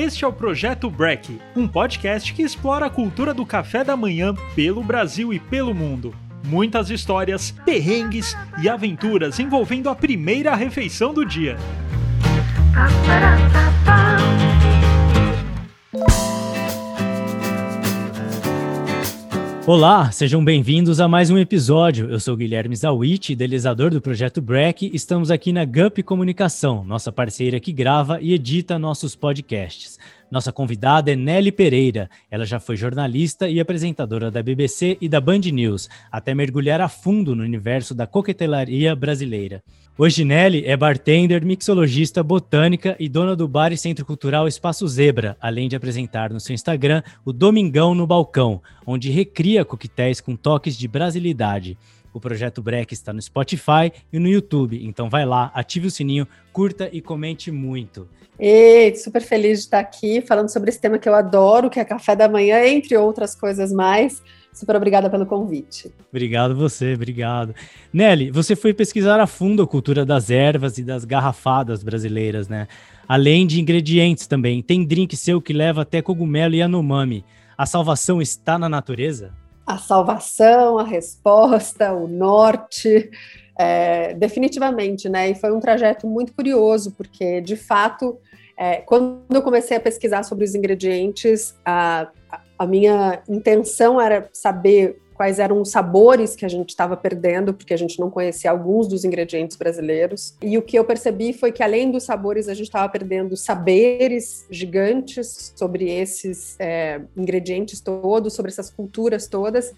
Este é o Projeto Break, um podcast que explora a cultura do café da manhã pelo Brasil e pelo mundo. Muitas histórias, perrengues e aventuras envolvendo a primeira refeição do dia. Olá, sejam bem-vindos a mais um episódio. Eu sou Guilherme Zawit, idealizador do projeto Break. Estamos aqui na GUP Comunicação, nossa parceira que grava e edita nossos podcasts. Nossa convidada é Nelly Pereira. Ela já foi jornalista e apresentadora da BBC e da Band News, até mergulhar a fundo no universo da coquetelaria brasileira. Hoje Nelly é bartender, mixologista, botânica e dona do bar e centro cultural Espaço Zebra, além de apresentar no seu Instagram o Domingão no Balcão, onde recria coquetéis com toques de brasilidade. O projeto Break está no Spotify e no YouTube, então vai lá, ative o sininho, curta e comente muito. E super feliz de estar aqui falando sobre esse tema que eu adoro, que é café da manhã, entre outras coisas mais. Super obrigada pelo convite. Obrigado você, obrigado. Nelly, você foi pesquisar a fundo a cultura das ervas e das garrafadas brasileiras, né? Além de ingredientes também. Tem drink seu que leva até cogumelo e anomami. A salvação está na natureza? A salvação, a resposta, o norte, é, definitivamente, né? E foi um trajeto muito curioso, porque de fato, é, quando eu comecei a pesquisar sobre os ingredientes, a, a minha intenção era saber quais eram os sabores que a gente estava perdendo, porque a gente não conhecia alguns dos ingredientes brasileiros. E o que eu percebi foi que, além dos sabores, a gente estava perdendo saberes gigantes sobre esses é, ingredientes todos, sobre essas culturas todas,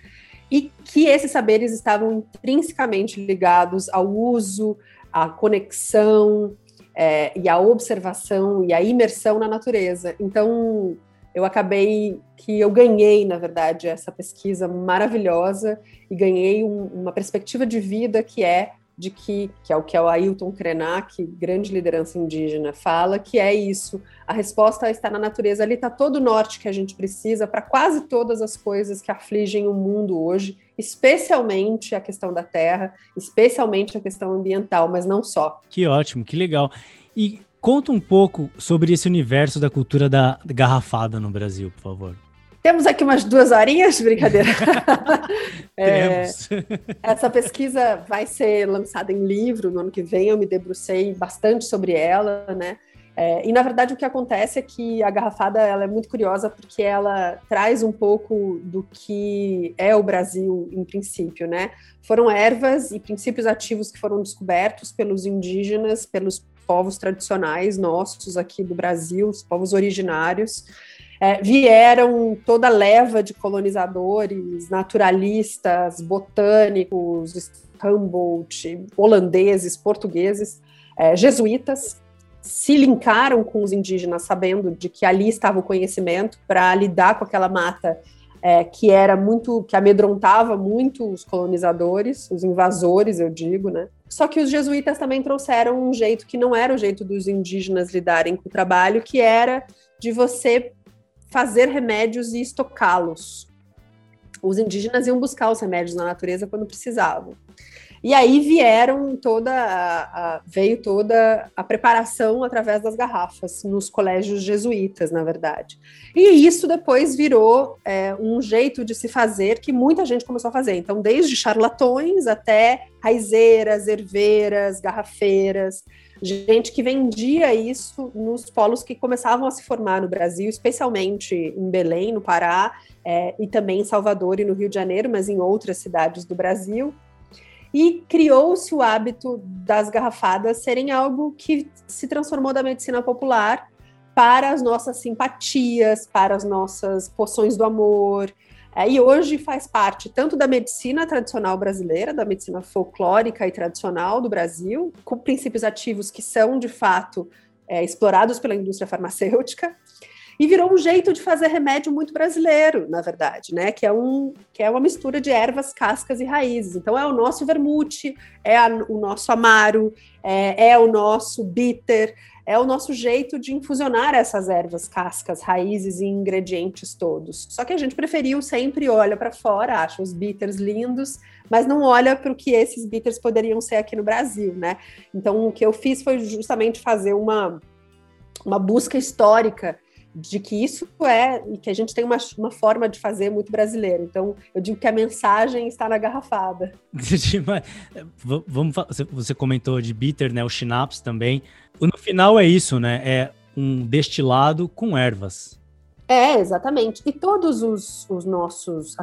e que esses saberes estavam intrinsecamente ligados ao uso, à conexão, é, e à observação e à imersão na natureza. Então, eu acabei que eu ganhei, na verdade, essa pesquisa maravilhosa e ganhei um, uma perspectiva de vida que é de que, que é o que o Ailton Krenak, grande liderança indígena, fala, que é isso. A resposta está na natureza. Ali está todo o norte que a gente precisa para quase todas as coisas que afligem o mundo hoje, especialmente a questão da terra, especialmente a questão ambiental, mas não só. Que ótimo, que legal. E Conta um pouco sobre esse universo da cultura da garrafada no Brasil, por favor. Temos aqui umas duas horinhas, brincadeira. é, essa pesquisa vai ser lançada em livro no ano que vem. Eu me debrucei bastante sobre ela, né? É, e na verdade o que acontece é que a garrafada ela é muito curiosa porque ela traz um pouco do que é o Brasil em princípio, né? Foram ervas e princípios ativos que foram descobertos pelos indígenas, pelos povos tradicionais nossos aqui do Brasil, os povos originários. É, vieram toda leva de colonizadores, naturalistas, botânicos, Humboldt, holandeses, portugueses, é, jesuítas, se linkaram com os indígenas, sabendo de que ali estava o conhecimento para lidar com aquela mata é, que era muito, que amedrontava muito os colonizadores, os invasores, eu digo, né? Só que os jesuítas também trouxeram um jeito que não era o jeito dos indígenas lidarem com o trabalho, que era de você fazer remédios e estocá-los. Os indígenas iam buscar os remédios na natureza quando precisavam. E aí vieram toda a, a, veio toda a preparação através das garrafas nos colégios jesuítas, na verdade. E isso depois virou é, um jeito de se fazer que muita gente começou a fazer. Então, desde charlatões até raizeiras, herveiras, garrafeiras, gente que vendia isso nos polos que começavam a se formar no Brasil, especialmente em Belém, no Pará, é, e também em Salvador e no Rio de Janeiro, mas em outras cidades do Brasil e criou-se o hábito das garrafadas serem algo que se transformou da medicina popular para as nossas simpatias, para as nossas poções do amor. É, e hoje faz parte tanto da medicina tradicional brasileira, da medicina folclórica e tradicional do Brasil, com princípios ativos que são, de fato, é, explorados pela indústria farmacêutica, e virou um jeito de fazer remédio muito brasileiro, na verdade, né? Que é, um, que é uma mistura de ervas, cascas e raízes. Então é o nosso vermute, é a, o nosso amaro, é, é o nosso bitter, é o nosso jeito de infusionar essas ervas, cascas, raízes e ingredientes todos. Só que a gente preferiu sempre olha para fora, acha os bitters lindos, mas não olha para o que esses bitters poderiam ser aqui no Brasil, né? Então o que eu fiz foi justamente fazer uma uma busca histórica de que isso é e que a gente tem uma, uma forma de fazer muito brasileira. Então, eu digo que a mensagem está na garrafada. Vamos, você comentou de bitter, né? O schnapps também. No final é isso, né? É um destilado com ervas. É, exatamente. E todos os, os nossos,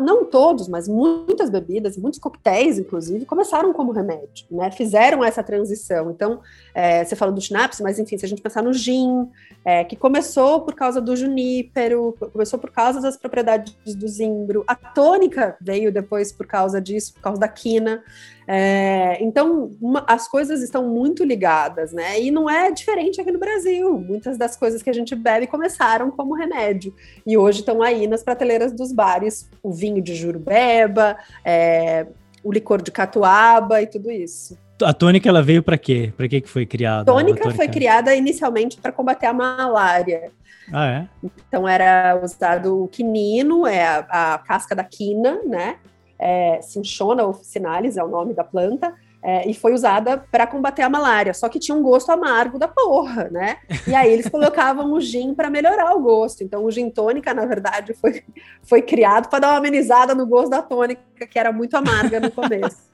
não todos, mas muitas bebidas, muitos coquetéis, inclusive, começaram como remédio, né? Fizeram essa transição. Então, é, você falou do schnapps, mas enfim, se a gente pensar no gin, é, que começou por causa do junípero, começou por causa das propriedades do zimbro, a tônica veio depois por causa disso, por causa da quina. É, então, uma, as coisas estão muito ligadas, né? E não é diferente aqui no Brasil. Muitas das coisas que a gente bebe começaram como remédio e hoje estão aí nas prateleiras dos bares. O vinho de jurubeba, é, o licor de catuaba e tudo isso. A tônica ela veio para quê? Para que que foi criada? Tônica, tônica foi criada inicialmente para combater a malária. Ah, é? Então era usado o quinino, é a, a casca da quina, né? É, Cinchona officinalis é o nome da planta, é, e foi usada para combater a malária, só que tinha um gosto amargo da porra, né? E aí eles colocavam o gin para melhorar o gosto. Então o gin tônica, na verdade, foi, foi criado para dar uma amenizada no gosto da tônica, que era muito amarga no começo.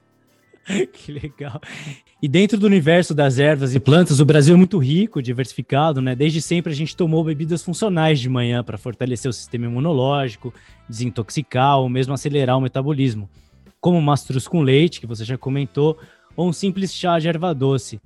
que legal. E dentro do universo das ervas e plantas, o Brasil é muito rico, diversificado, né? Desde sempre a gente tomou bebidas funcionais de manhã para fortalecer o sistema imunológico, desintoxicar ou mesmo acelerar o metabolismo, como mastruz com leite, que você já comentou, ou um simples chá de erva doce.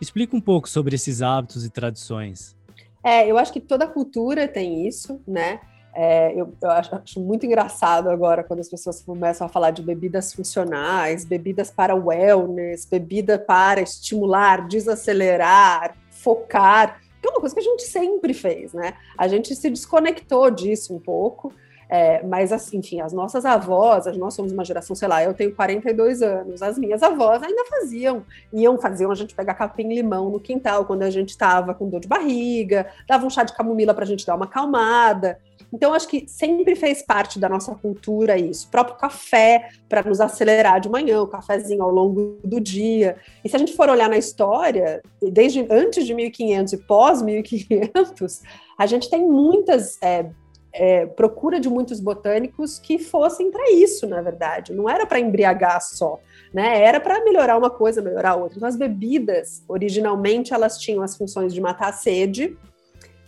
Explica um pouco sobre esses hábitos e tradições. É, eu acho que toda cultura tem isso, né? É, eu, eu acho, acho, muito engraçado agora quando as pessoas começam a falar de bebidas funcionais, bebidas para wellness, bebida para estimular, desacelerar, focar, que é uma coisa que a gente sempre fez, né? A gente se desconectou disso um pouco é, mas, assim, enfim, as nossas avós, nós somos uma geração, sei lá, eu tenho 42 anos, as minhas avós ainda faziam, iam, faziam a gente pegar capim-limão no quintal quando a gente estava com dor de barriga, dava um chá de camomila para a gente dar uma acalmada. Então, acho que sempre fez parte da nossa cultura isso. O próprio café, para nos acelerar de manhã, o cafezinho ao longo do dia. E se a gente for olhar na história, desde antes de 1500 e pós 1500, a gente tem muitas é, é, procura de muitos botânicos que fossem para isso, na verdade. Não era para embriagar só, né? Era para melhorar uma coisa, melhorar outra. Então, as bebidas, originalmente, elas tinham as funções de matar a sede,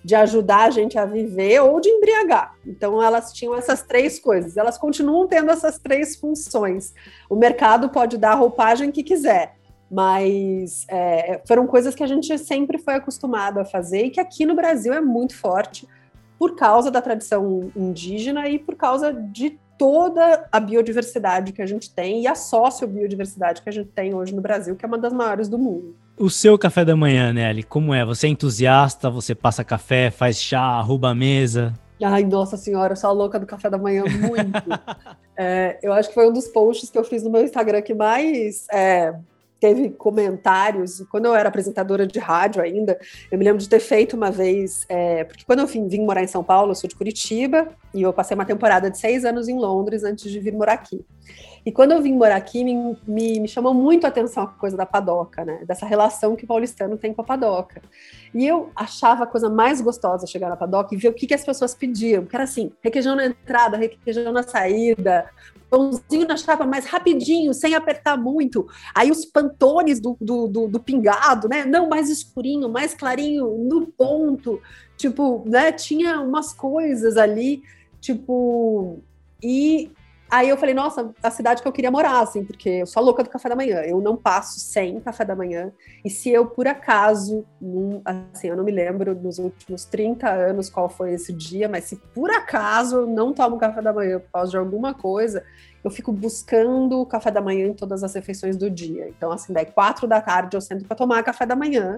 de ajudar a gente a viver ou de embriagar. Então, elas tinham essas três coisas. Elas continuam tendo essas três funções. O mercado pode dar a roupagem que quiser, mas é, foram coisas que a gente sempre foi acostumado a fazer e que aqui no Brasil é muito forte por causa da tradição indígena e por causa de toda a biodiversidade que a gente tem e a sociobiodiversidade que a gente tem hoje no Brasil, que é uma das maiores do mundo. O seu café da manhã, Nelly, como é? Você é entusiasta? Você passa café, faz chá, arruba a mesa? Ai, nossa senhora, eu sou a louca do café da manhã, muito. é, eu acho que foi um dos posts que eu fiz no meu Instagram que mais é, teve comentários. Quando eu era apresentadora de rádio ainda, eu me lembro de ter feito uma vez, é, porque quando eu vim, vim, morar em São Paulo, eu sou de Curitiba, e eu passei uma temporada de seis anos em Londres antes de vir morar aqui. E quando eu vim morar aqui, me, me, me, chamou muito a atenção a coisa da padoca, né? Dessa relação que o paulistano tem com a padoca. E eu achava a coisa mais gostosa chegar na padoca e ver o que, que as pessoas pediam. Que era assim, requeijão na entrada, requeijão na saída, pãozinho na chapa mais rapidinho, sem apertar muito. Aí os pantones do, do, do, do pingado, né? Não, mais escurinho, mais clarinho, no ponto. Tipo, né? Tinha umas coisas ali, tipo... E Aí eu falei, nossa, a cidade que eu queria morar, assim, porque eu sou louca do café da manhã. Eu não passo sem café da manhã. E se eu, por acaso, num, assim, eu não me lembro nos últimos 30 anos qual foi esse dia, mas se por acaso eu não tomo café da manhã por causa de alguma coisa, eu fico buscando o café da manhã em todas as refeições do dia. Então, assim, daí quatro da tarde eu sento para tomar café da manhã,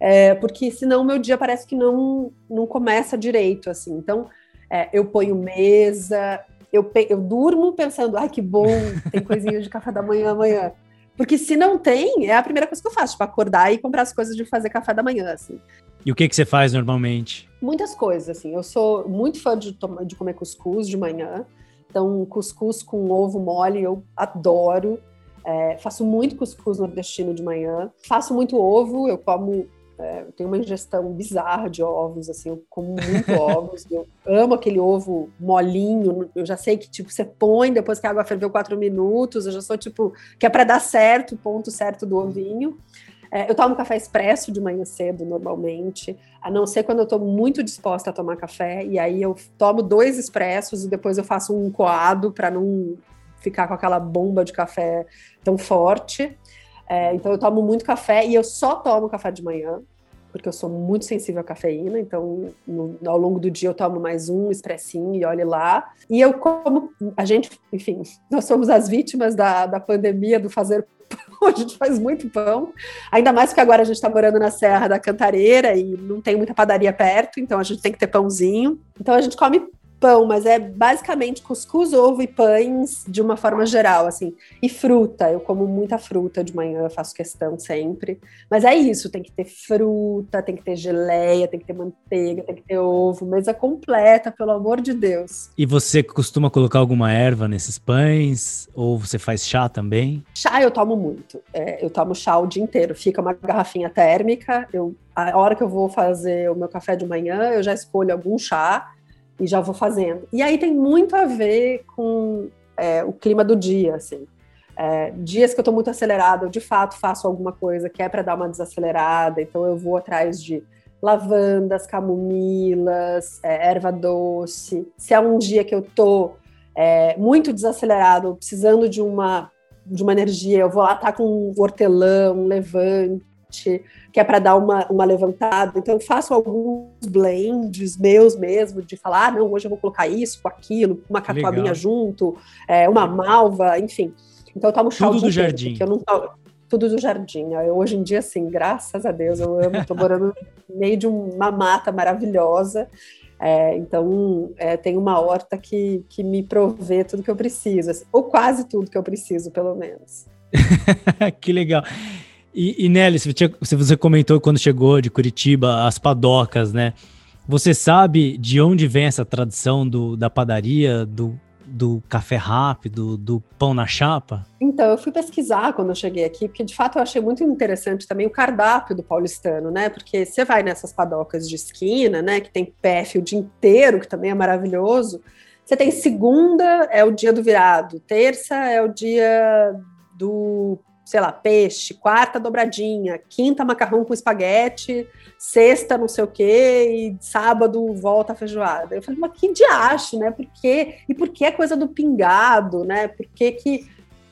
é, porque senão meu dia parece que não, não começa direito, assim. Então, é, eu ponho mesa, eu, eu durmo pensando, ai que bom, tem coisinha de café da manhã amanhã. Porque se não tem, é a primeira coisa que eu faço, tipo, acordar e comprar as coisas de fazer café da manhã, assim. E o que, que você faz normalmente? Muitas coisas, assim. Eu sou muito fã de, de comer cuscuz de manhã. Então, cuscuz com ovo mole eu adoro. É, faço muito cuscuz nordestino de manhã. Faço muito ovo, eu como É, eu tenho uma ingestão bizarra de ovos, assim, eu como muito ovos. Eu amo aquele ovo molinho. Eu já sei que, tipo, você põe depois que a água ferveu quatro minutos. Eu já sou, tipo, que é para dar certo, o ponto certo do ovinho. É, eu tomo café expresso de manhã cedo, normalmente, a não ser quando eu estou muito disposta a tomar café, e aí eu tomo dois expressos e depois eu faço um coado para não ficar com aquela bomba de café tão forte. É, então eu tomo muito café e eu só tomo café de manhã, porque eu sou muito sensível à cafeína, então no, ao longo do dia eu tomo mais um expressinho e olhe lá. E eu como, a gente, enfim, nós somos as vítimas da, da pandemia, do fazer a gente faz muito pão. Ainda mais que agora a gente está morando na Serra da Cantareira e não tem muita padaria perto, então a gente tem que ter pãozinho. Então a gente come pão, mas é basicamente cuscuz, ovo e pães de uma forma geral, assim. E fruta, eu como muita fruta de manhã, faço questão sempre. Mas é isso, tem que ter fruta, tem que ter geleia, tem que ter manteiga, tem que ter ovo, mesa completa, pelo amor de Deus. E você costuma colocar alguma erva nesses pães? Ou você faz chá também? Chá eu tomo muito. É, eu tomo chá o dia inteiro. Fica uma garrafinha térmica, eu a hora que eu vou fazer o meu café de manhã, eu já escolho algum chá e já vou fazendo. E aí tem muito a ver com é, o clima do dia, assim. É, dias que eu estou muito acelerada, eu de fato faço alguma coisa que é para dar uma desacelerada, então eu vou atrás de lavandas, camomilas, é, erva doce. Se é um dia que eu estou é, muito desacelerado, precisando de uma de uma energia, eu vou lá estar tá com um hortelã, um levante, que é para dar uma, uma levantada. Então, eu faço alguns blends meus mesmo, de falar, ah, não, hoje eu vou colocar isso com aquilo, uma catuabinha junto, é, uma malva, enfim. Então, eu tomo chá Tudo do jardim. Eu não tudo do jardim. Eu, hoje em dia, assim, graças a Deus, eu amo, estou morando no meio de uma mata maravilhosa. É, então, é, tem uma horta que, que me provê tudo que eu preciso, assim, ou quase tudo que eu preciso, pelo menos. que legal. E, e Nelly, se você comentou quando chegou de Curitiba as padocas, né? Você sabe de onde vem essa tradição do, da padaria, do, do café rápido, do pão na chapa? Então, eu fui pesquisar quando eu cheguei aqui, porque de fato eu achei muito interessante também o cardápio do paulistano, né? Porque você vai nessas padocas de esquina, né? Que tem PF o dia inteiro, que também é maravilhoso. Você tem segunda, é o dia do virado, terça é o dia do sei lá, peixe, quarta dobradinha, quinta macarrão com espaguete, sexta não sei o quê, e sábado volta a feijoada. Eu falei, mas que diacho, né? Por quê? E por que a coisa do pingado, né? Por que, que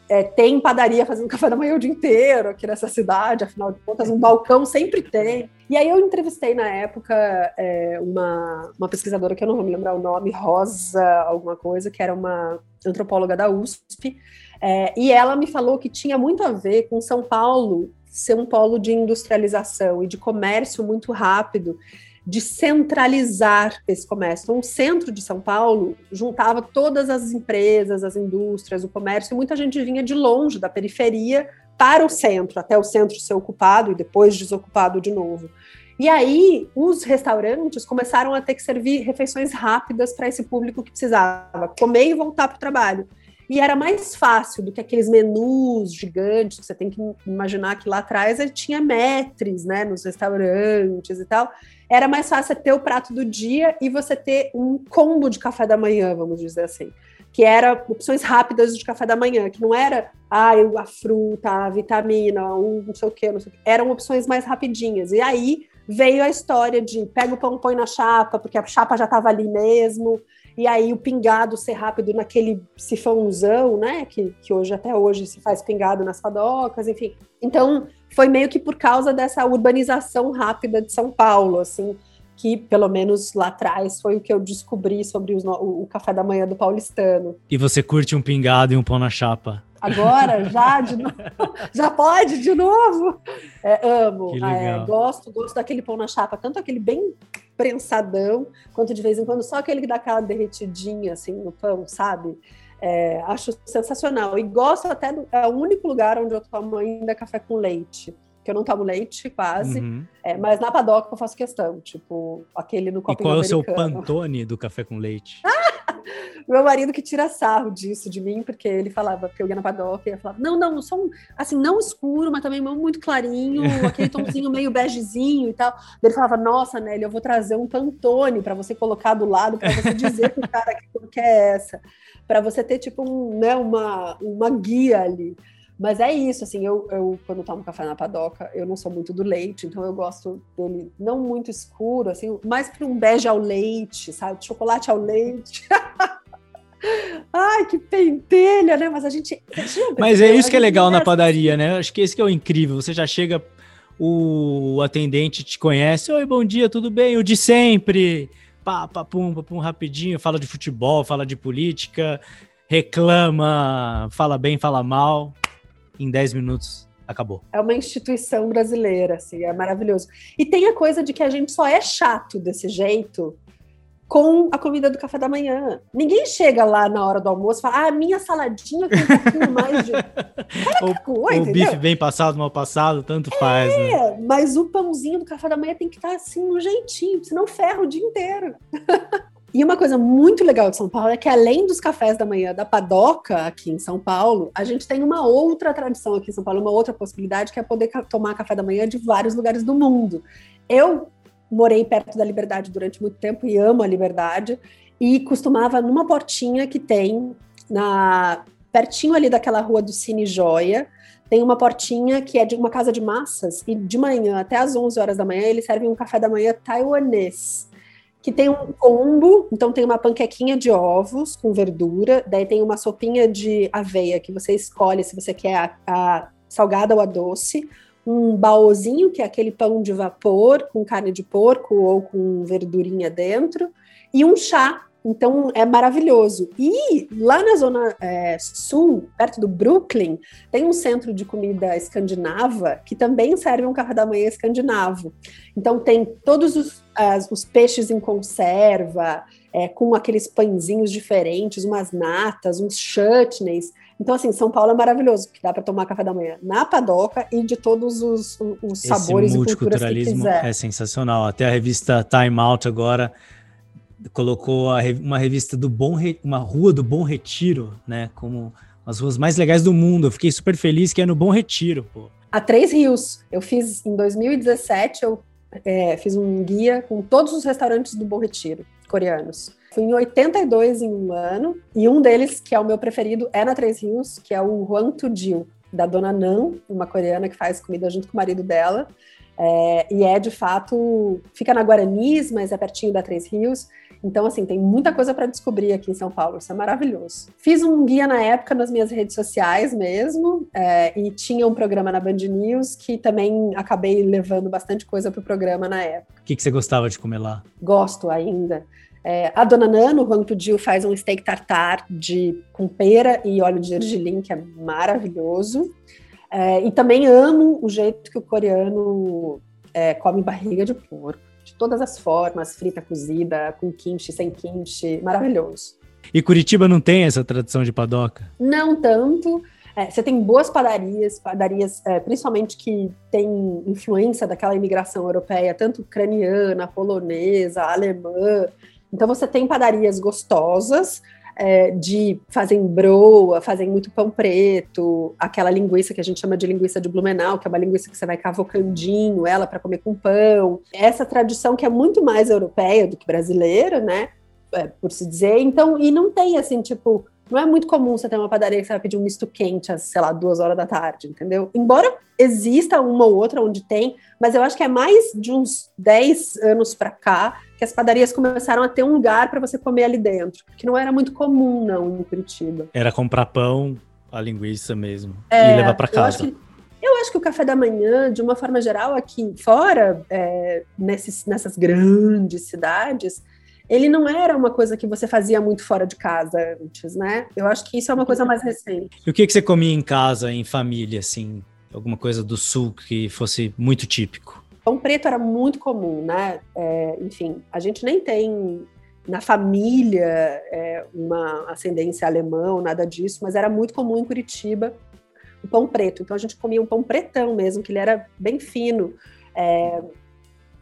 é, tem padaria fazendo café da manhã o dia inteiro aqui nessa cidade, afinal de contas, um balcão sempre tem. E aí eu entrevistei na época é, uma, uma pesquisadora que eu não vou me lembrar o nome, Rosa, alguma coisa, que era uma antropóloga da USP, é, e ela me falou que tinha muito a ver com São Paulo ser um polo de industrialização e de comércio muito rápido, de centralizar esse comércio. Então, o centro de São Paulo juntava todas as empresas, as indústrias, o comércio, e muita gente vinha de longe, da periferia, para o centro, até o centro ser ocupado e depois desocupado de novo. E aí, os restaurantes começaram a ter que servir refeições rápidas para esse público que precisava comer e voltar para o trabalho. E era mais fácil do que aqueles menus gigantes, que você tem que imaginar que lá atrás ele tinha metres, né, nos restaurantes e tal. Era mais fácil ter o prato do dia e você ter um combo de café da manhã, vamos dizer assim. Que era opções rápidas de café da manhã, que não era ah, a fruta, a vitamina, um não sei o quê, não sei o quê. Eram opções mais rapidinhas. E aí veio a história de pega o pão, põe na chapa, porque a chapa já estava ali mesmo e aí o pingado ser rápido naquele sifãozão, né? Que, que hoje, até hoje, se faz pingado nas padocas, enfim. Então, foi meio que por causa dessa urbanização rápida de São Paulo, assim, que pelo menos lá atrás foi o que eu descobri sobre os, o, o café da manhã do paulistano. E você curte um pingado e um pão na chapa? Agora, já de novo, já pode de novo. É, amo, é, gosto, gosto daquele pão na chapa, tanto aquele bem prensadão, quanto de vez em quando só aquele que dá aquela derretidinha assim no pão, sabe? É, acho sensacional. E gosto até do. É o único lugar onde eu tomo ainda café com leite. Que eu não tomo leite quase, uhum. é, mas na padoca eu faço questão, tipo, aquele no copo E qual é o seu pantone do café com leite? Meu marido que tira sarro disso de mim, porque ele falava, porque eu ia na padoca e falava, não, não, só um, assim, não escuro, mas também muito clarinho, aquele tomzinho meio begezinho e tal. Ele falava, nossa, Nelly, eu vou trazer um Pantone para você colocar do lado, para você dizer pro cara que quer é essa, para você ter, tipo, um, né, uma, uma guia ali. Mas é isso, assim, eu, eu quando tomo café na padoca, eu não sou muito do leite, então eu gosto dele não muito escuro, assim, mais para um bege ao leite, sabe? Chocolate ao leite. Ai, que pentelha, né? Mas a gente. Mas é isso que é legal na padaria, né? Acho que esse que é o incrível. Você já chega, o atendente te conhece. Oi, bom dia, tudo bem? O de sempre. Pá, pá, pum, pá, pum, rapidinho. Fala de futebol, fala de política, reclama, fala bem, fala mal em 10 minutos acabou. É uma instituição brasileira, assim, é maravilhoso. E tem a coisa de que a gente só é chato desse jeito com a comida do café da manhã. Ninguém chega lá na hora do almoço e fala, ah, minha saladinha com um pouquinho mais de. o, o bife bem passado, mal passado, tanto é, faz. Né? mas o pãozinho do café da manhã tem que estar assim, no jeitinho, senão ferra o dia inteiro. E uma coisa muito legal de São Paulo é que, além dos cafés da manhã da padoca aqui em São Paulo, a gente tem uma outra tradição aqui em São Paulo, uma outra possibilidade, que é poder tomar café da manhã de vários lugares do mundo. Eu morei perto da Liberdade durante muito tempo e amo a Liberdade, e costumava numa portinha que tem na pertinho ali daquela rua do Cine Joia, tem uma portinha que é de uma casa de massas, e de manhã até às 11 horas da manhã eles servem um café da manhã taiwanês que tem um combo, então tem uma panquequinha de ovos com verdura, daí tem uma sopinha de aveia que você escolhe se você quer a, a salgada ou a doce, um baozinho, que é aquele pão de vapor com carne de porco ou com verdurinha dentro, e um chá então é maravilhoso. E lá na zona é, sul, perto do Brooklyn, tem um centro de comida escandinava que também serve um café da manhã escandinavo. Então tem todos os, as, os peixes em conserva, é, com aqueles pãezinhos diferentes, umas natas, uns chutneys. Então, assim, São Paulo é maravilhoso, porque dá para tomar café da manhã na padoca e de todos os, os sabores e culturas que quiser. É sensacional. Até a revista Time Out agora colocou uma revista do Bom Re, uma rua do Bom Retiro, né, como as ruas mais legais do mundo. Eu fiquei super feliz que é no Bom Retiro, pô. A Três Rios. Eu fiz em 2017, eu é, fiz um guia com todos os restaurantes do Bom Retiro, coreanos. Fui em 82 em um ano, e um deles, que é o meu preferido, é na Três Rios, que é o Hwang Tudil, da dona Nan, uma coreana que faz comida junto com o marido dela. É, e é de fato, fica na Guaranis, mas é pertinho da Três Rios. Então, assim, tem muita coisa para descobrir aqui em São Paulo, isso é maravilhoso. Fiz um guia na época nas minhas redes sociais mesmo, é, e tinha um programa na Band News que também acabei levando bastante coisa para o programa na época. O que, que você gostava de comer lá? Gosto ainda. É, a dona Nano, o Juan Tudil, faz um steak tartar de, com pera e óleo de gergelim, que é maravilhoso. É, e também amo o jeito que o coreano é, come barriga de porco de todas as formas, frita, cozida, com kimchi, sem kimchi, maravilhoso. E Curitiba não tem essa tradição de padoca? Não tanto. É, você tem boas padarias, padarias é, principalmente que tem influência daquela imigração europeia, tanto ucraniana, polonesa, alemã. Então você tem padarias gostosas, é, de fazem broa, fazem muito pão preto, aquela linguiça que a gente chama de linguiça de Blumenau, que é uma linguiça que você vai cavocandinho ela para comer com pão. Essa tradição que é muito mais europeia do que brasileira, né? É, por se dizer. Então, e não tem assim, tipo, não é muito comum você ter uma padaria que você vai pedir um misto quente às, sei lá, duas horas da tarde, entendeu? Embora exista uma ou outra onde tem, mas eu acho que é mais de uns 10 anos para cá que as padarias começaram a ter um lugar para você comer ali dentro, que não era muito comum, não, em Curitiba. Era comprar pão, a linguiça mesmo, é, e levar para casa. Eu acho, que, eu acho, que, o café da manhã, de uma forma geral, aqui fora, é, nesses, nessas grandes cidades, ele não era uma coisa que você fazia muito fora de casa antes, né? Eu acho que isso é uma coisa mais recente. E o que, que você comia em casa, em família, assim? Alguma coisa do sul que fosse muito típico? Pão preto era muito comum, né? É, enfim, a gente nem tem na família é, uma ascendência alemã ou nada disso, mas era muito comum em Curitiba o pão preto. Então a gente comia um pão pretão mesmo, que ele era bem fino. É,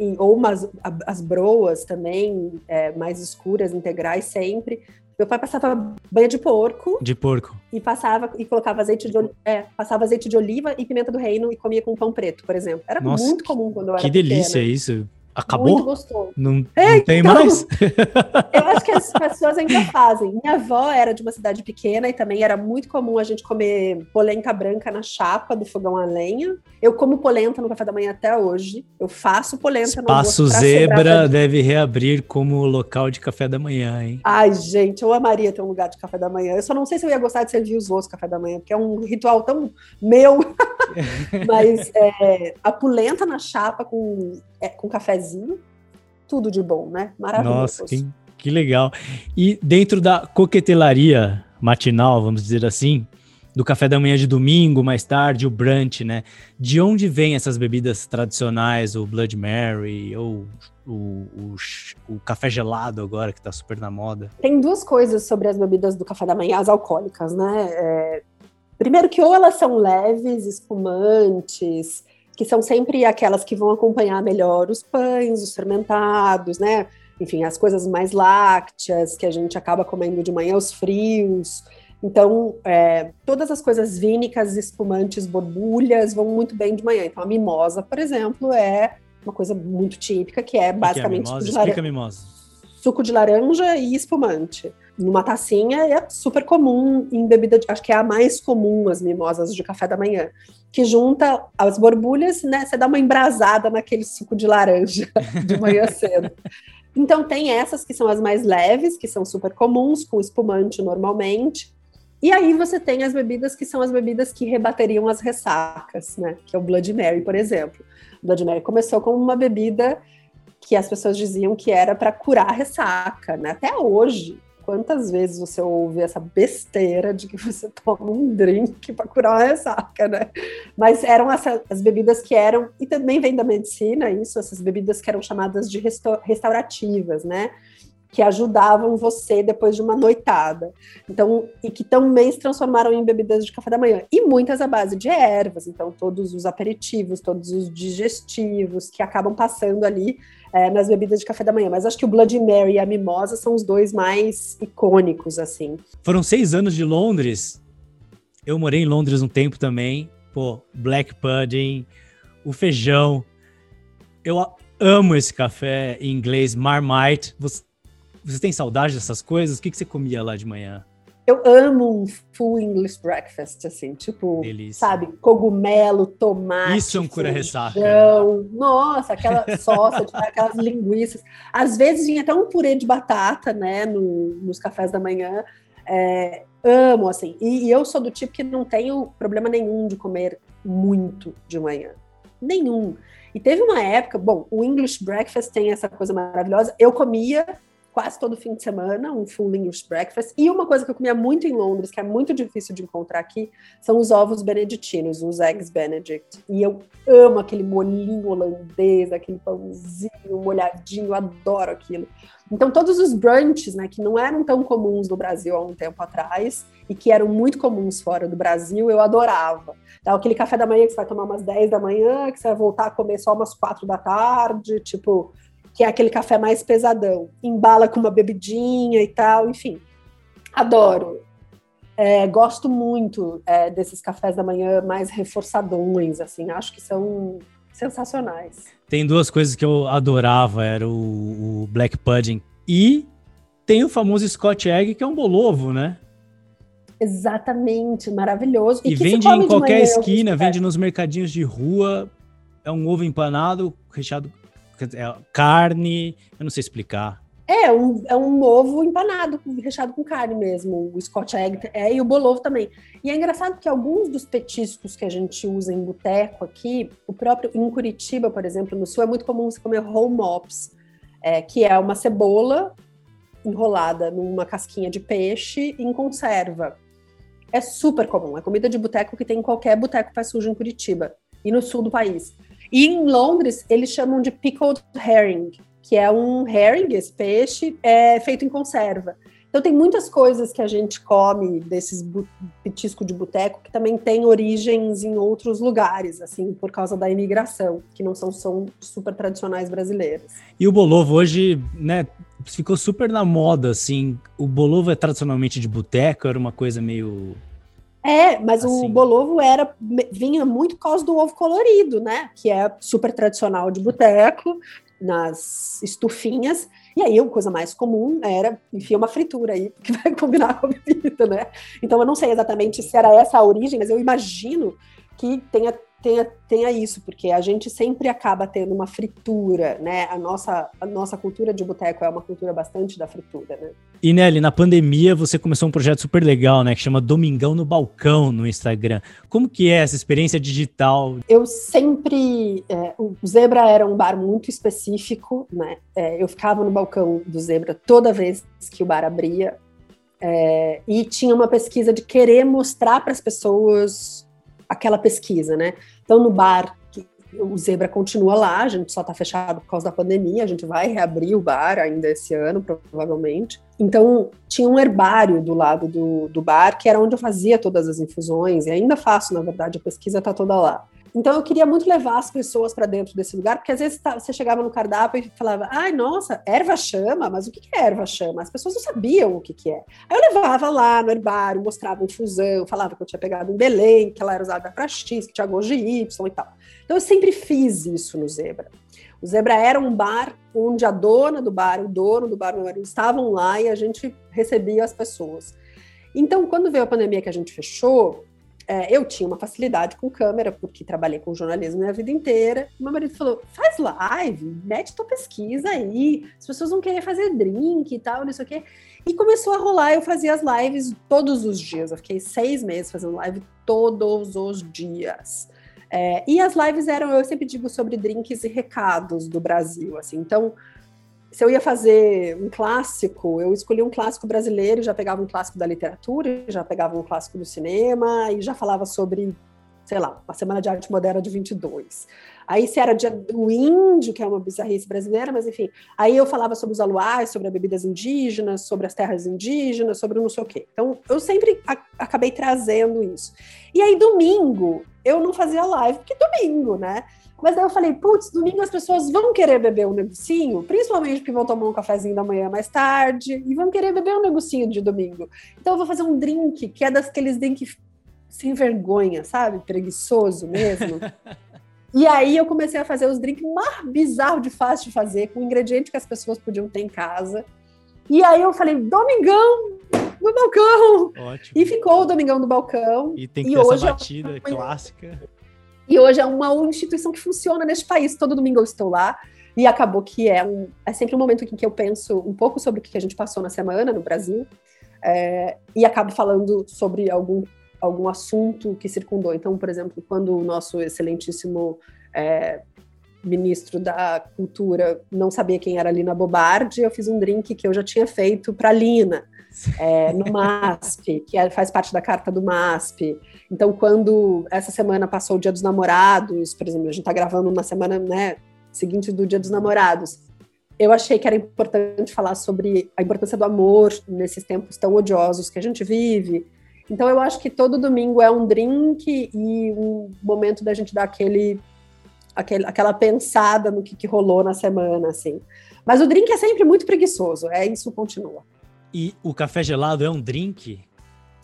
e, ou umas, as broas também, é, mais escuras, integrais sempre. Meu pai passava banha de porco. De porco. E passava e colocava azeite de é, passava azeite de oliva e pimenta do reino e comia com pão preto, por exemplo. Era Nossa, muito comum quando eu era Que delícia pequena. isso. Acabou? Muito gostoso. Não, é, não tem então, mais? eu acho que as pessoas ainda fazem. Minha avó era de uma cidade pequena e também era muito comum a gente comer polenta branca na chapa do fogão a lenha. Eu como polenta no café da manhã até hoje. Eu faço polenta no almoço. Espaço Zebra deve reabrir como local de café da manhã, hein? Ai, gente, eu amaria ter um lugar de café da manhã. Eu só não sei se eu ia gostar de servir os outros café da manhã, porque é um ritual tão meu. Mas é, a polenta na chapa com, é, com cafezinho, tudo de bom, né? Maravilhoso. Nossa, que, que legal. E dentro da coquetelaria matinal, vamos dizer assim, do café da manhã de domingo, mais tarde, o brunch, né? De onde vêm essas bebidas tradicionais, o Blood Mary, ou o, o, o, café gelado agora, que tá super na moda? Tem duas coisas sobre as bebidas do café da manhã, as alcoólicas, né? É, primeiro que ou elas são leves, espumantes, que são sempre aquelas que vão acompanhar melhor os pães, os fermentados, né? Enfim, as coisas mais lácteas que a gente acaba comendo de manhã, os frios. Então, é, todas as coisas vínicas, espumantes, borbulhas vão muito bem de manhã. Então, a mimosa, por exemplo, é uma coisa muito típica, que é basicamente. Que é mimosa? Explica a mimosa. Suco de laranja e espumante. Numa tacinha é super comum em bebida, de, acho que é a mais comum as mimosas de café da manhã, que junta as borbulhas, né? Você dá uma embrasada naquele suco de laranja de manhã cedo. Então tem essas que são as mais leves, que são super comuns, com espumante normalmente. E aí você tem as bebidas que são as bebidas que rebateriam as ressacas, né? Que é o Blood Mary, por exemplo. O Blood Mary começou como uma bebida que as pessoas diziam que era para curar a ressaca, né? Até hoje, quantas vezes você ouve essa besteira de que você toma um drink para curar uma ressaca, né? Mas eram as bebidas que eram, e também vem da medicina isso, essas bebidas que eram chamadas de restaurativas, né? Que ajudavam você depois de uma noitada. Então, e que também se transformaram em bebidas de café da manhã. E muitas à base de ervas, então todos os aperitivos, todos os digestivos que acabam passando ali é, nas bebidas de café da manhã. Mas acho que o Bloody Mary e a mimosa são os dois mais icônicos, assim. Foram seis anos de Londres. Eu morei em Londres um tempo também. Pô, Black Pudding, o feijão. Eu amo esse café em inglês, Marmite. Você você tem saudade dessas coisas? O que, que você comia lá de manhã? Eu amo um full English breakfast, assim, tipo, Delícia. sabe, cogumelo, tomate. Isso é um cura-ressaca. Nossa, aquela sossa, tipo, aquelas linguiças. Às vezes vinha até um purê de batata, né, no, nos cafés da manhã. É, amo, assim. E, e eu sou do tipo que não tenho problema nenhum de comer muito de manhã. Nenhum. E teve uma época, bom, o English breakfast tem essa coisa maravilhosa. Eu comia quase todo fim de semana, um full English breakfast. E uma coisa que eu comia muito em Londres, que é muito difícil de encontrar aqui, são os ovos beneditinos, os eggs benedict. E eu amo aquele molinho holandês, aquele pãozinho molhadinho, adoro aquilo. Então todos os brunches, né, que não eram tão comuns no Brasil há um tempo atrás e que eram muito comuns fora do Brasil, eu adorava. Então, aquele café da manhã que você vai tomar umas 10 da manhã, que você vai voltar a comer só umas 4 da tarde, tipo, que é aquele café mais pesadão. Embala com uma bebidinha e tal, enfim. Adoro. É, gosto muito é, desses cafés da manhã mais reforçadões, assim, acho que são sensacionais. Tem duas coisas que eu adorava, era o, o Black Pudding e tem o famoso Scotch Egg, que é um bolovo, né? Exatamente, maravilhoso. E, e vende em qualquer manhã, esquina, vende nos mercadinhos de rua, é um ovo empanado, recheado é, carne, eu não sei explicar. É, um, é um ovo empanado, recheado com carne mesmo, o Scotch Egg, é, e o bolovo também. E é engraçado que alguns dos petiscos que a gente usa em boteco aqui, o próprio, em Curitiba, por exemplo, no sul, é muito comum você comer whole mops, é, que é uma cebola enrolada numa casquinha de peixe em conserva. É super comum, é comida de boteco que tem em qualquer boteco faz sujo em Curitiba e no sul do país. E em Londres, eles chamam de pickled herring, que é um herring, esse peixe, é, feito em conserva. Então tem muitas coisas que a gente come desses petisco de boteco que também tem origens em outros lugares, assim, por causa da imigração, que não são, são super tradicionais brasileiras. E o bolovo hoje, né, ficou super na moda, assim. O bolovo é tradicionalmente de boteco, era uma coisa meio é, mas assim. o bolovo era vinha muito por causa do ovo colorido, né? Que é super tradicional de boteco, nas estufinhas. E aí, a coisa mais comum era enfia uma fritura aí, que vai combinar com a bebida, né? Então, eu não sei exatamente se era essa a origem, mas eu imagino que tenha tenha, tenha isso, porque a gente sempre acaba tendo uma fritura, né? A nossa, a nossa cultura de boteco é uma cultura bastante da fritura, né? E Nelly, na pandemia você começou um projeto super legal, né? Que chama Domingão no Balcão no Instagram. Como que é essa experiência digital? Eu sempre... É, o Zebra era um bar muito específico, né? É, eu ficava no balcão do Zebra toda vez que o bar abria. É, e tinha uma pesquisa de querer mostrar para as pessoas aquela pesquisa, né? Então, no bar, o Zebra continua lá, a gente só está fechado por causa da pandemia, a gente vai reabrir o bar ainda esse ano, provavelmente. Então, tinha um herbário do lado do, do bar, que era onde eu fazia todas as infusões, e ainda faço, na verdade, a pesquisa está toda lá. Então eu queria muito levar as pessoas para dentro desse lugar, porque às vezes tá, você chegava no cardápio e falava, ai, nossa, erva chama, mas o que é erva chama? As pessoas não sabiam o que, que é. Aí eu levava lá no herbário, mostrava infusão, falava que eu tinha pegado em Belém, que ela era usada para X, que tinha gosto de Y e tal. Então eu sempre fiz isso no Zebra. O Zebra era um bar onde a dona do bar, o dono do bar, meu marido, estavam lá e a gente recebia as pessoas. Então, quando veio a pandemia que a gente fechou, é, eu tinha uma facilidade com câmera, porque trabalhei com jornalismo minha vida inteira. Meu marido falou: faz live, mete tua pesquisa aí, as pessoas vão querer fazer drink e tal, não sei o quê. E começou a rolar, eu fazia as lives todos os dias. Eu fiquei seis meses fazendo live todos os dias. É, e as lives eram, eu sempre digo, sobre drinks e recados do Brasil, assim. Então, se eu ia fazer um clássico, eu escolhi um clássico brasileiro, já pegava um clássico da literatura, já pegava um clássico do cinema e já falava sobre, sei lá, a Semana de Arte Moderna de 22. Aí se era o índio, que é uma bizarrice brasileira, mas enfim, aí eu falava sobre os aluais, sobre as bebidas indígenas, sobre as terras indígenas, sobre não sei o quê. Então, eu sempre acabei trazendo isso. E aí, domingo, eu não fazia live, porque domingo, né? Mas daí eu falei, putz, domingo as pessoas vão querer beber um negocinho, principalmente porque vão tomar um cafezinho da manhã mais tarde, e vão querer beber um negocinho de domingo. Então eu vou fazer um drink, que é daqueles drinks sem vergonha, sabe? Preguiçoso mesmo. e aí eu comecei a fazer os drinks mais bizarros de fácil de fazer, com ingrediente que as pessoas podiam ter em casa. E aí eu falei, domingão no balcão! Ótimo. E ficou o Domingão no balcão. E tem que e ter essa batida é clássica. E hoje é uma instituição que funciona neste país. Todo domingo eu estou lá. E acabou que é, um, é sempre um momento em que eu penso um pouco sobre o que a gente passou na semana no Brasil. É, e acabo falando sobre algum, algum assunto que circundou. Então, por exemplo, quando o nosso excelentíssimo é, ministro da Cultura não sabia quem era Lina Bobardi, eu fiz um drink que eu já tinha feito para Lina é, no MASP, que é, faz parte da carta do MASP. Então, quando essa semana passou o Dia dos Namorados, por exemplo, a gente está gravando na semana né, seguinte do Dia dos Namorados, eu achei que era importante falar sobre a importância do amor nesses tempos tão odiosos que a gente vive. Então, eu acho que todo domingo é um drink e um momento da gente dar aquele, aquele aquela pensada no que, que rolou na semana, assim. Mas o drink é sempre muito preguiçoso, é isso continua. E o café gelado é um drink?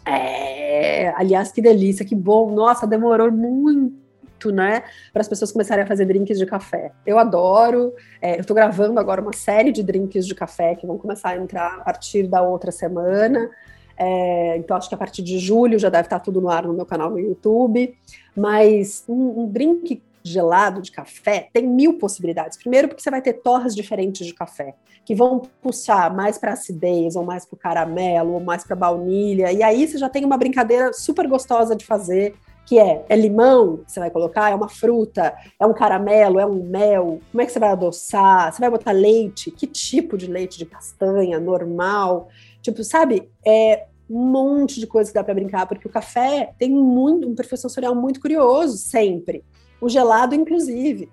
É, aliás, que delícia, que bom. Nossa, demorou muito, né? Para as pessoas começarem a fazer drinks de café. Eu adoro. É, eu estou gravando agora uma série de drinks de café que vão começar a entrar a partir da outra semana. É, então, acho que a partir de julho já deve estar tudo no ar no meu canal no YouTube. Mas um, um drink gelado de café tem mil possibilidades. Primeiro, porque você vai ter torres diferentes de café, que vão puxar mais para acidez, ou mais para o caramelo, ou mais para baunilha. E aí você já tem uma brincadeira super gostosa de fazer, que é, é limão que você vai colocar, é uma fruta, é um caramelo, é um mel. Como é que você vai adoçar? Você vai botar leite? Que tipo de leite de castanha? Normal? Tipo, sabe? É um monte de coisa que dá para brincar, porque o café tem muito um perfil sensorial muito curioso sempre o gelado, inclusive.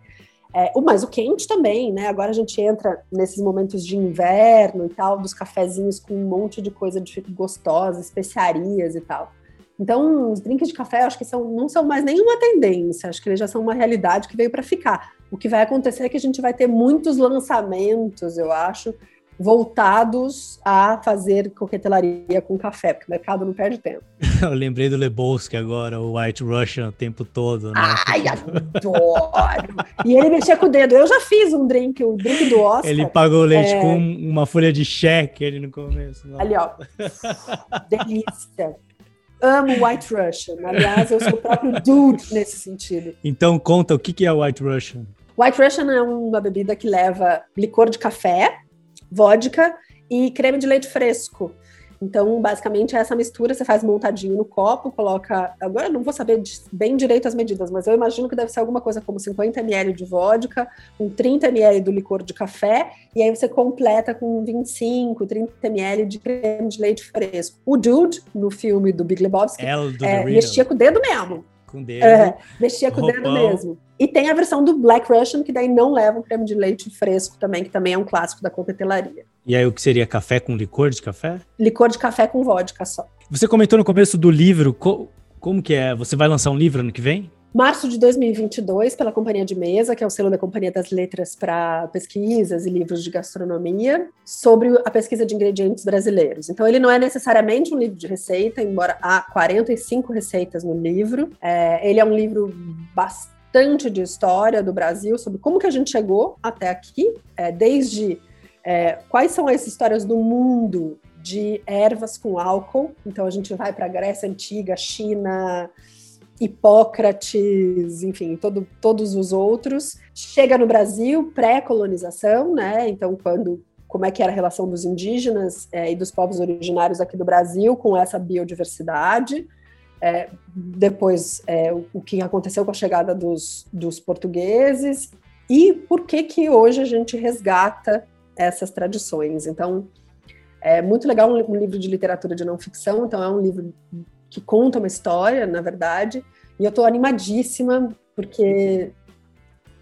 É, mas o quente também, né? Agora a gente entra nesses momentos de inverno e tal, dos cafezinhos com um monte de coisa de gostosa, especiarias e tal. Então, os drinks de café, acho que são, não são mais nenhuma tendência, acho que eles já são uma realidade que veio para ficar. O que vai acontecer é que a gente vai ter muitos lançamentos, eu acho, voltados a fazer coquetelaria com café, porque o mercado não perde tempo. Eu lembrei do Lebowski agora, o White Russian o tempo todo, né? Ai, adoro! e ele mexia com o dedo. Eu já fiz um drink, o drink do Oscar. Ele pagou leite é... com uma folha de cheque ali no começo. Não. Ali, ó. Delícia. Amo White Russian. Aliás, eu sou o próprio dude nesse sentido. Então, conta o que é White Russian. White Russian é uma bebida que leva licor de café, vodka e creme de leite fresco. Então, basicamente, é essa mistura você faz montadinho no copo, coloca. Agora não vou saber bem direito as medidas, mas eu imagino que deve ser alguma coisa como 50 ml de vodka, um 30 ml do licor de café, e aí você completa com 25, 30 ml de creme de leite fresco. O Dude, no filme do Big Lebowski, é, mexia com o dedo mesmo. Com o dedo. É, mexia com o dedo mesmo. E tem a versão do Black Russian, que daí não leva o creme de leite fresco também, que também é um clássico da coquetelaria. E aí o que seria café com licor de café? Licor de café com vodka só. Você comentou no começo do livro, co como que é? Você vai lançar um livro ano que vem? Março de 2022, pela Companhia de Mesa, que é o selo da Companhia das Letras para pesquisas e livros de gastronomia, sobre a pesquisa de ingredientes brasileiros. Então, ele não é necessariamente um livro de receita, embora há 45 receitas no livro. É, ele é um livro bastante de história do Brasil, sobre como que a gente chegou até aqui, é, desde é, quais são as histórias do mundo de ervas com álcool. Então a gente vai para a Grécia Antiga, China, Hipócrates, enfim, todo, todos os outros. Chega no Brasil, pré-colonização, né? Então, quando como é que era a relação dos indígenas é, e dos povos originários aqui do Brasil com essa biodiversidade é, depois é, o, o, que aconteceu com a chegada dos, dos portugueses e por que que hoje a gente resgata essas tradições. Então, é muito legal um, um livro de literatura de não ficção, então é um livro que conta uma história, na verdade, e eu estou animadíssima, porque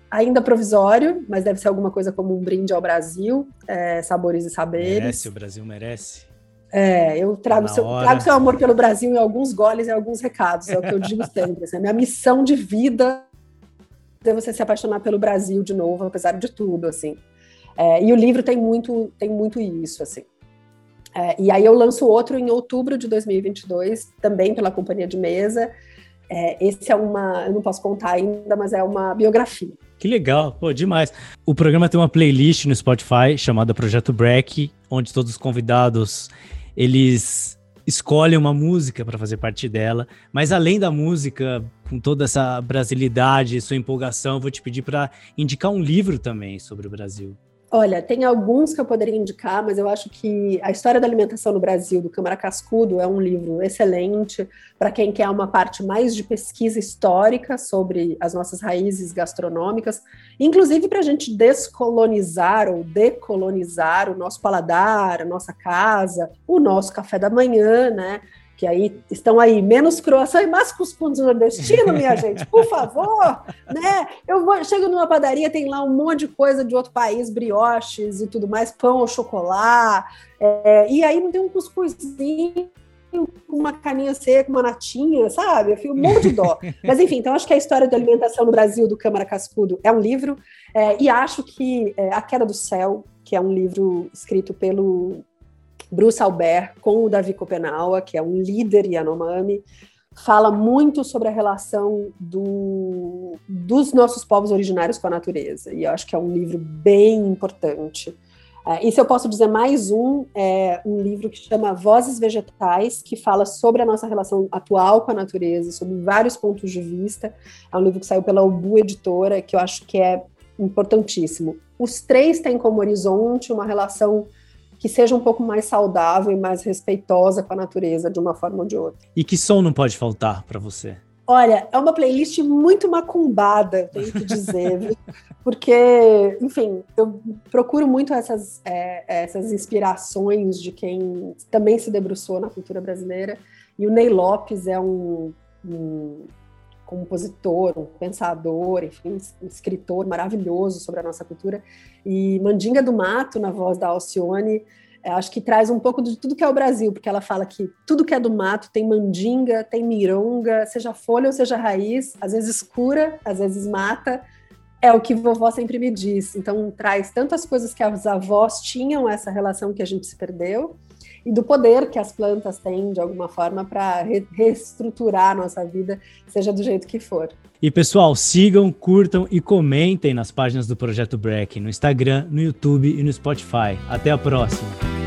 ainda provisório, mas deve ser alguma coisa como um brinde ao Brasil, é, sabores e saberes. Merece, o Brasil merece. É, eu trago seu, trago seu amor pelo Brasil em alguns goles e alguns recados, é o que eu digo sempre. Assim, a minha missão de vida é você se apaixonar pelo Brasil de novo, apesar de tudo, assim. É, e o livro tem muito, tem muito isso, assim. É, e aí eu lanço outro em outubro de 2022, também pela companhia de mesa. É, esse é uma, eu não posso contar ainda, mas é uma biografia. Que legal, pô, demais. O programa tem uma playlist no Spotify chamada Projeto Break, onde todos os convidados eles escolhem uma música para fazer parte dela, mas além da música, com toda essa brasilidade, sua empolgação, eu vou te pedir para indicar um livro também sobre o Brasil. Olha, tem alguns que eu poderia indicar, mas eu acho que A História da Alimentação no Brasil, do Câmara Cascudo, é um livro excelente para quem quer uma parte mais de pesquisa histórica sobre as nossas raízes gastronômicas, inclusive para a gente descolonizar ou decolonizar o nosso paladar, a nossa casa, o nosso café da manhã, né? Que aí estão aí menos croissant e mais cuscuz nordestino, minha gente, por favor, né? Eu vou, chego numa padaria, tem lá um monte de coisa de outro país, brioches e tudo mais, pão ou chocolate, é, e aí não tem um cuscuzinho uma caninha seca, uma natinha, sabe? Eu fico um monte de dó. Mas enfim, então acho que a história da alimentação no Brasil do Câmara Cascudo é um livro, é, e acho que é, A Queda do Céu, que é um livro escrito pelo Bruce Albert com o Davi Copenaua, que é um líder Yanomami, fala muito sobre a relação do, dos nossos povos originários com a natureza. E eu acho que é um livro bem importante. Uh, e se eu posso dizer mais um, é um livro que chama Vozes Vegetais, que fala sobre a nossa relação atual com a natureza, sobre vários pontos de vista. É um livro que saiu pela Ubu Editora, que eu acho que é importantíssimo. Os três têm como horizonte uma relação que seja um pouco mais saudável e mais respeitosa com a natureza de uma forma ou de outra. E que som não pode faltar para você? Olha, é uma playlist muito macumbada, tenho que dizer, porque, enfim, eu procuro muito essas, é, essas inspirações de quem também se debruçou na cultura brasileira, e o Ney Lopes é um, um compositor, um pensador, enfim, um escritor maravilhoso sobre a nossa cultura. E Mandinga do Mato, na voz da Alcione, é, acho que traz um pouco de tudo que é o Brasil, porque ela fala que tudo que é do mato tem mandinga, tem mironga, seja folha ou seja raiz, às vezes cura, às vezes mata, é o que vovó sempre me diz. Então traz tantas coisas que as avós tinham essa relação que a gente se perdeu, e do poder que as plantas têm, de alguma forma, para re reestruturar a nossa vida, seja do jeito que for. E pessoal, sigam, curtam e comentem nas páginas do Projeto Break, no Instagram, no YouTube e no Spotify. Até a próxima!